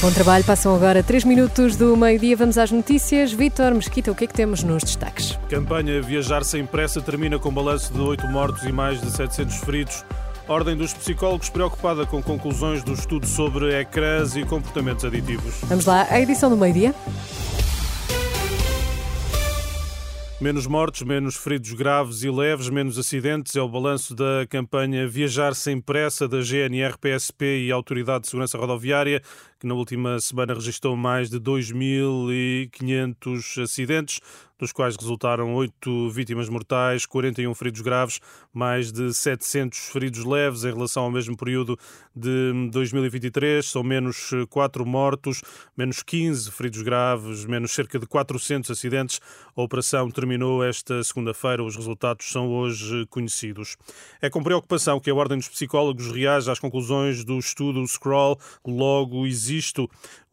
Bom trabalho, passam agora 3 minutos do meio-dia. Vamos às notícias. Vítor Mesquita, o que é que temos nos destaques? Campanha Viajar Sem Pressa termina com balanço de 8 mortos e mais de 700 feridos. Ordem dos Psicólogos preocupada com conclusões do estudo sobre ecrãs e comportamentos aditivos. Vamos lá, a edição do meio-dia. Menos mortos, menos feridos graves e leves, menos acidentes é o balanço da campanha Viajar Sem Pressa da GNR, PSP e Autoridade de Segurança Rodoviária, que na última semana registrou mais de 2.500 acidentes, dos quais resultaram 8 vítimas mortais, 41 feridos graves, mais de 700 feridos leves em relação ao mesmo período de 2023. São menos 4 mortos, menos 15 feridos graves, menos cerca de 400 acidentes. A operação terminou esta segunda-feira. Os resultados são hoje conhecidos. É com preocupação que a Ordem dos Psicólogos reage às conclusões do estudo Scroll. Logo existe.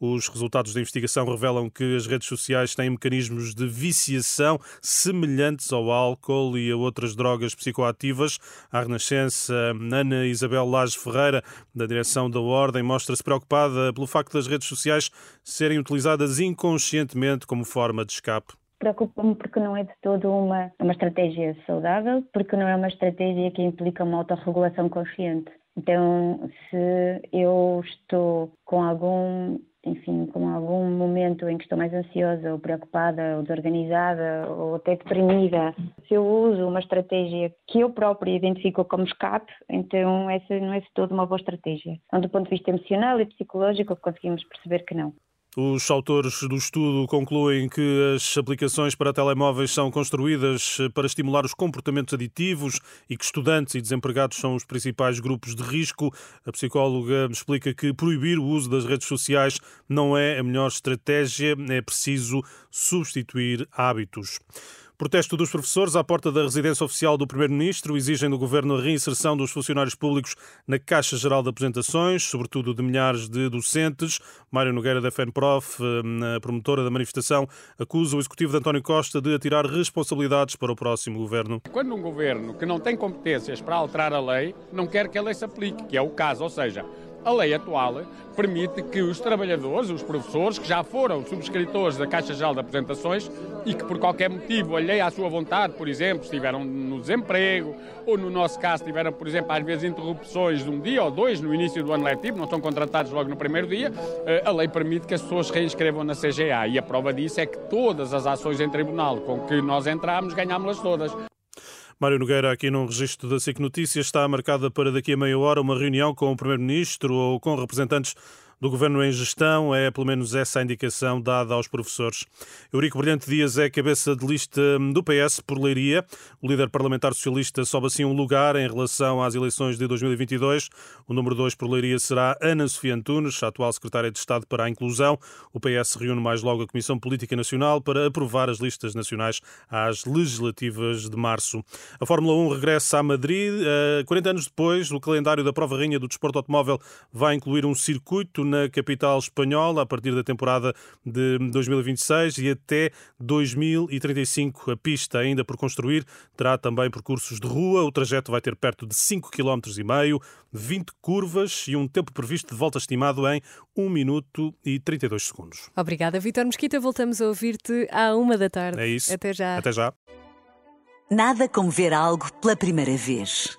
Os resultados da investigação revelam que as redes sociais têm mecanismos de viciação semelhantes ao álcool e a outras drogas psicoativas. A Renascença, Ana Isabel Lage Ferreira, da direção da Ordem, mostra-se preocupada pelo facto das redes sociais serem utilizadas inconscientemente como forma de escape. Preocupa-me porque não é de todo uma, uma estratégia saudável, porque não é uma estratégia que implica uma autorregulação consciente. Então, se eu estou com algum enfim, com algum momento em que estou mais ansiosa ou preocupada ou desorganizada ou até deprimida, se eu uso uma estratégia que eu própria identifico como escape, então essa não é de todo uma boa estratégia. Então, do ponto de vista emocional e psicológico, conseguimos perceber que não. Os autores do estudo concluem que as aplicações para telemóveis são construídas para estimular os comportamentos aditivos e que estudantes e desempregados são os principais grupos de risco. A psicóloga explica que proibir o uso das redes sociais não é a melhor estratégia, é preciso substituir hábitos. Protesto dos professores à porta da residência oficial do Primeiro-Ministro exigem do Governo a reinserção dos funcionários públicos na Caixa Geral de Apresentações, sobretudo de milhares de docentes. Mário Nogueira da FENPROF, a promotora da manifestação, acusa o Executivo de António Costa de atirar responsabilidades para o próximo Governo. Quando um Governo que não tem competências para alterar a lei, não quer que a lei se aplique, que é o caso, ou seja, a lei atual permite que os trabalhadores, os professores, que já foram subscritores da Caixa Geral de Apresentações e que por qualquer motivo, alheio à sua vontade, por exemplo, estiveram no desemprego, ou no nosso caso tiveram, por exemplo, às vezes interrupções de um dia ou dois no início do ano letivo, não estão contratados logo no primeiro dia, eh, a lei permite que as pessoas reinscrevam na CGA e a prova disso é que todas as ações em tribunal com que nós entramos, ganhámos-las todas. Mário Nogueira, aqui num registro da SIC Notícias, está marcada para daqui a meia hora uma reunião com o Primeiro-Ministro ou com representantes do Governo em gestão. É pelo menos essa a indicação dada aos professores. Eurico Brilhante Dias é cabeça de lista do PS por Leiria. O líder parlamentar socialista sobe assim um lugar em relação às eleições de 2022. O número 2 por Leiria será Ana Sofia Antunes, atual secretária de Estado para a Inclusão. O PS reúne mais logo a Comissão Política Nacional para aprovar as listas nacionais às legislativas de março. A Fórmula 1 regressa a Madrid. 40 anos depois, o calendário da prova rainha do desporto automóvel vai incluir um circuito na capital espanhola a partir da temporada de 2026 e até 2035. A pista ainda por construir terá também percursos de rua. O trajeto vai ter perto de 5,5 km, 20 curvas e um tempo previsto de volta estimado em 1 minuto e 32 segundos. Obrigada, Vitor Mesquita. Voltamos a ouvir-te à uma da tarde. É isso. Até já. Até já. Nada como ver algo pela primeira vez.